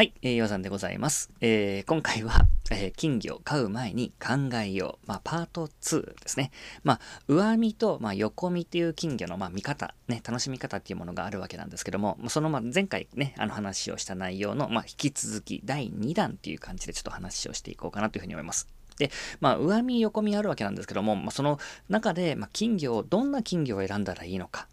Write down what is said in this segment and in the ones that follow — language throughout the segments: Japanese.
はい、えー、岩さんでございます。えー、今回は、えー、金魚を飼う前に考えよう。まあ、パート2ですね。まあ、上見と、まあ、横見っていう金魚の、まあ、見方、ね、楽しみ方っていうものがあるわけなんですけども、その、まあ、前回ね、あの話をした内容の、まあ、引き続き第2弾っていう感じでちょっと話をしていこうかなというふうに思います。で、まあ、上見、横見あるわけなんですけども、まあ、その中で、まあ、金魚を、どんな金魚を選んだらいいのか。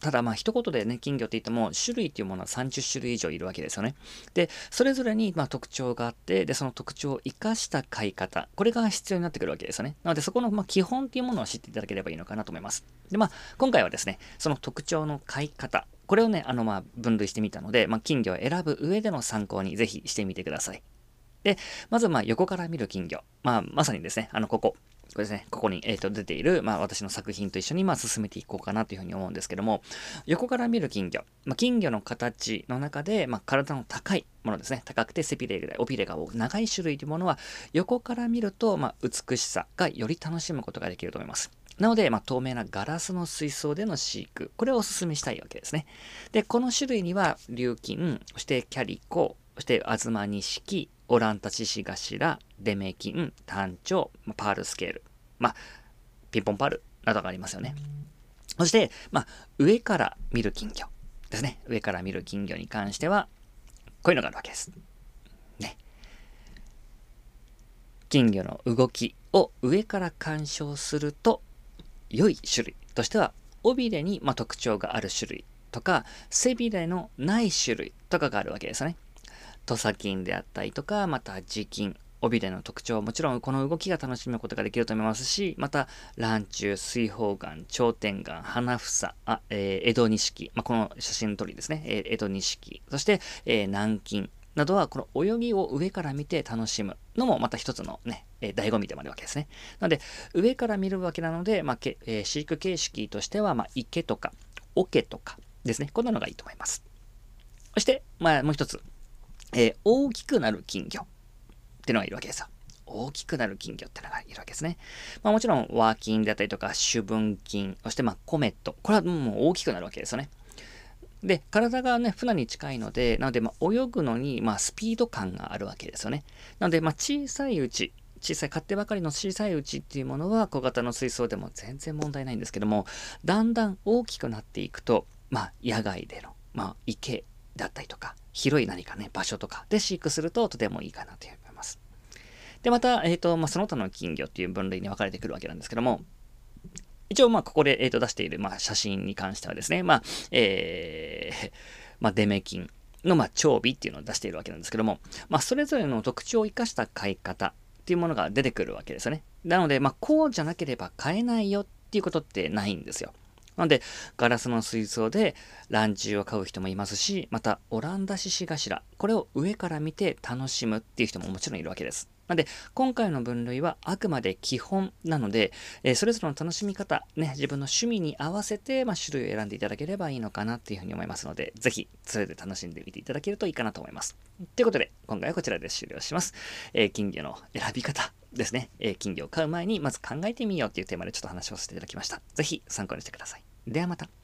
ただまあ一言でね、金魚って言っても種類っていうものは30種類以上いるわけですよね。で、それぞれにま特徴があって、で、その特徴を生かした飼い方、これが必要になってくるわけですよね。なのでそこのま基本っていうものを知っていただければいいのかなと思います。で、まあ今回はですね、その特徴の飼い方、これをね、あのまあ分類してみたので、まあ、金魚を選ぶ上での参考にぜひしてみてください。で、まずま横から見る金魚。まあまさにですね、あのここ、これですね、ここに、えー、と出ている、まあ、私の作品と一緒に、まあ、進めていこうかなというふうに思うんですけども、横から見る金魚、まあ、金魚の形の中で、まあ、体の高いものですね、高くて背びれが、尾びれが多く長い種類というものは、横から見ると、まあ、美しさがより楽しむことができると思います。なので、まあ、透明なガラスの水槽での飼育、これをお勧めしたいわけですね。で、この種類には、琉金、そしてキャリコ、そしてアズマニシキ、オランタシシガシラ、デメキン、単調、パールスケール。まあ、ピンポンパールなどがありますよね。そして、まあ、上から見る金魚ですね。上から見る金魚に関しては、こういうのがあるわけです。ね。金魚の動きを上から鑑賞すると、良い種類としては、尾びれに、ま特徴がある種類とか、背びれのない種類とかがあるわけですね。土佐金であったりとか、また地金、尾びれの特徴はもちろんこの動きが楽しむことができると思いますし、また、卵中、水泡眼、頂点眼、花房、あえー、江戸錦、まあ、この写真の通りですね、えー、江戸錦、そして、えー、南京などはこの泳ぎを上から見て楽しむのもまた一つのね、えー、醍醐味でもあるわけですね。なので、上から見るわけなので、まあけえー、飼育形式としては、まあ、池とか、桶とかですね、こんなのがいいと思います。そして、まあ、もう一つ、えー、大きくなる金魚ってのがいるわけですよ。大きくなる金魚ってのがいるわけですね。まあもちろん、ワーキンであったりとか、主文金、そしてまあコメット。これはもう大きくなるわけですよね。で、体がね、船に近いので、なので、ま、泳ぐのに、まあ、スピード感があるわけですよね。なので、まあ、小さいうち、小さい、買ってばかりの小さいうちっていうものは、小型の水槽でも全然問題ないんですけども、だんだん大きくなっていくと、まあ、野外での、まあ、池だったりとか、広い何かね、場所とかで飼育するととてもいいかなと思います。で、また、えっ、ー、と、まあ、その他の金魚っていう分類に分かれてくるわけなんですけども、一応、まあ、ここで、えー、と出している、まあ、写真に関してはですね、まあ、えー、まあ、デメキンの、まあ、長尾っていうのを出しているわけなんですけども、まあ、それぞれの特徴を生かした飼い方っていうものが出てくるわけですよね。なので、まあ、こうじゃなければ飼えないよっていうことってないんですよ。なので、ガラスの水槽でランチを買う人もいますし、また、オランダ獅子頭、これを上から見て楽しむっていう人ももちろんいるわけです。なので、今回の分類はあくまで基本なので、えー、それぞれの楽しみ方、ね、自分の趣味に合わせて、まあ、種類を選んでいただければいいのかなっていうふうに思いますので、ぜひ、それで楽しんでみていただけるといいかなと思います。ということで、今回はこちらで終了します。えー、金魚の選び方ですね、えー、金魚を飼う前にまず考えてみようというテーマでちょっと話をさせていただきました。ぜひ参考にしてください。ではまた。